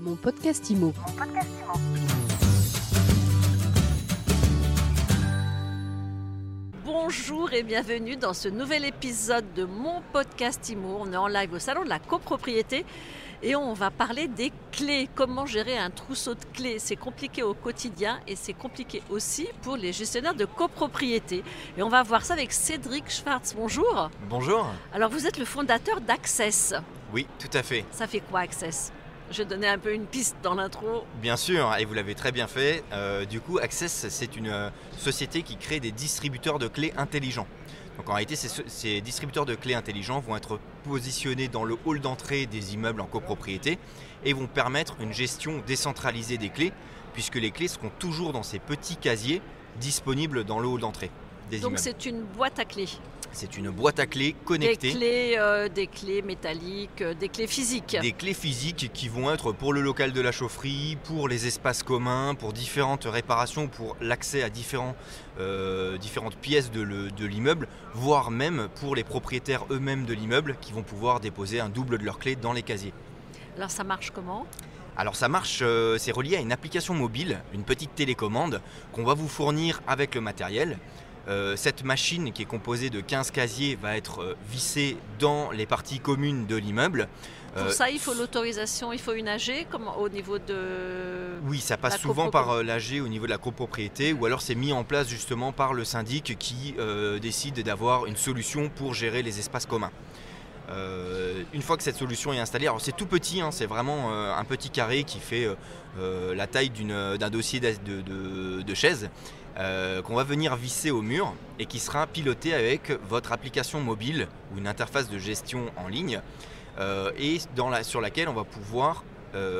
Mon podcast IMO. Bonjour et bienvenue dans ce nouvel épisode de mon podcast IMO. On est en live au salon de la copropriété et on va parler des clés. Comment gérer un trousseau de clés? C'est compliqué au quotidien et c'est compliqué aussi pour les gestionnaires de copropriété. Et on va voir ça avec Cédric Schwartz. Bonjour. Bonjour. Alors vous êtes le fondateur d'Access. Oui, tout à fait. Ça fait quoi Access? Je donnais un peu une piste dans l'intro. Bien sûr, et vous l'avez très bien fait. Euh, du coup, Access, c'est une euh, société qui crée des distributeurs de clés intelligents. Donc en réalité, ces, ces distributeurs de clés intelligents vont être positionnés dans le hall d'entrée des immeubles en copropriété et vont permettre une gestion décentralisée des clés, puisque les clés seront toujours dans ces petits casiers disponibles dans le hall d'entrée des Donc c'est une boîte à clés. C'est une boîte à clés Des connectée. clés, euh, des clés métalliques, euh, des clés physiques. Des clés physiques qui vont être pour le local de la chaufferie, pour les espaces communs, pour différentes réparations, pour l'accès à différents, euh, différentes pièces de le- de l'immeuble, voire même pour les propriétaires eux-mêmes de l'immeuble qui vont pouvoir déposer un double de leurs clés dans les casiers. Alors ça marche comment? Alors ça marche, euh, c'est relié à une application mobile, une petite télécommande qu'on va vous fournir avec le matériel. Euh, cette machine qui est composée de 15 casiers va être euh, vissée dans les parties communes de l'immeuble. Pour Euh, ça, il faut l'autorisation, il faut une AG comme au niveau de... Oui, ça passe souvent par l'AG au niveau de la copropriété ou alors c'est mis en place justement par le syndic qui euh, décide d'avoir une solution pour gérer les espaces communs. Euh, une fois que cette solution est installée, alors c'est tout petit, hein, c'est vraiment euh, un petit carré qui fait euh, la taille d'un dossier de, chaise qu'on va venir visser au mur et qui sera piloté avec votre application mobile ou une interface de gestion en ligne et sur laquelle on va pouvoir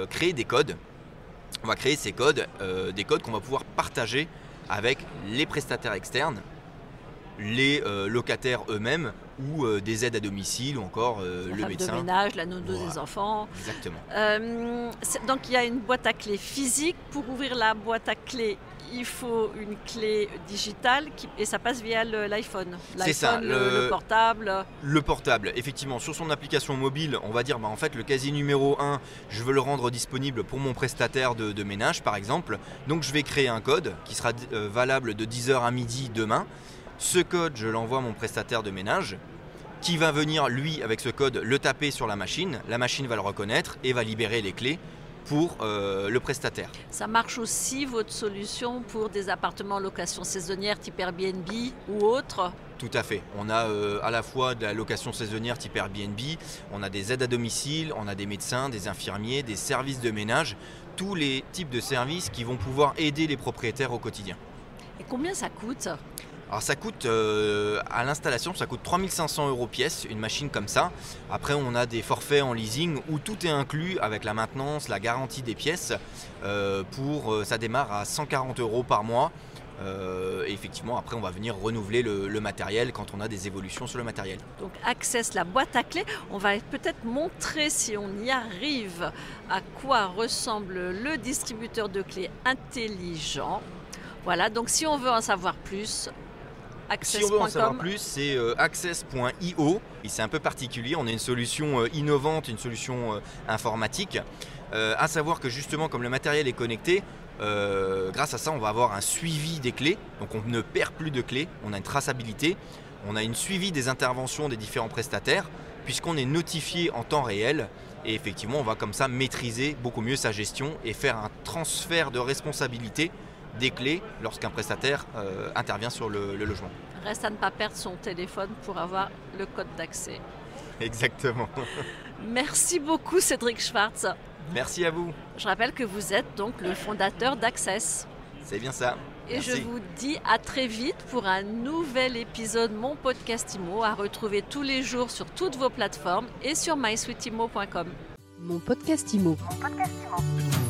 créer des codes. On va créer ces codes, des codes qu'on va pouvoir partager avec les prestataires externes, les euh, locataires eux-mêmes ou euh, des aides à domicile ou encore euh, la le médecin. de ménage, la nounou Voilà. des enfants. Exactement. Euh, donc il y a une boîte à clés physique. Pour ouvrir la boîte à clés, il faut une clé digitale qui- et ça passe via le- l'iPhone. C'est ça, le... le- le portable. Le portable, effectivement, sur son application mobile, on va dire bah, en fait le casier numéro 1, je veux le rendre disponible pour mon prestataire de, de ménage par exemple. Donc je vais créer un code qui sera valable de 10h à midi demain. Ce code, je l'envoie à mon prestataire de ménage qui va venir lui avec ce code le taper sur la machine. La machine va le reconnaître et va libérer les clés pour euh, le prestataire. Ça marche aussi votre solution pour des appartements en location saisonnière type Airbnb ou autre? Tout à fait. On a euh, à la fois de la location saisonnière type Airbnb, on a des aides à domicile, on a des médecins, des infirmiers, des services de ménage, tous les types de services qui vont pouvoir aider les propriétaires au quotidien. Et combien ça coûte? Alors ça coûte euh, à l'installation, ça coûte 3500 euros pièce, une machine comme ça. Après on a des forfaits en leasing où tout est inclus avec la maintenance, la garantie des pièces. Euh, pour, euh, ça démarre à 140 euros par mois. Et effectivement après on va venir renouveler le- le matériel quand on a des évolutions sur le matériel. Donc Access, la boîte à clés. On va peut-être montrer si on y arrive à quoi ressemble le distributeur de clés intelligent. Voilà, donc si on veut en savoir plus, Si on veut en savoir plus, c'est euh, access.io. Et c'est un peu particulier. On a une solution euh, innovante, une solution euh, informatique. À savoir que justement, comme le matériel est connecté, euh, grâce à ça, on va avoir un suivi des clés. Donc on ne perd plus de clés. On a une traçabilité. On a une suivi des interventions des différents prestataires, puisqu'on est notifié en temps réel. Et effectivement, on va comme ça maîtriser beaucoup mieux sa gestion et faire un transfert de responsabilité des clés lorsqu'un prestataire euh, intervient sur le- le logement. Reste à ne pas perdre son téléphone pour avoir le code d'accès. Exactement. Merci beaucoup Cédric Schwartz. Merci à vous. Je rappelle que vous êtes donc le fondateur d'Access. C'est bien ça. Et Merci. je vous dis à très vite pour un nouvel épisode Mon Podcast Imo à retrouver tous les jours sur toutes vos plateformes et sur mysweetimo.com. Mon podcast IMO. Mon podcast Imo.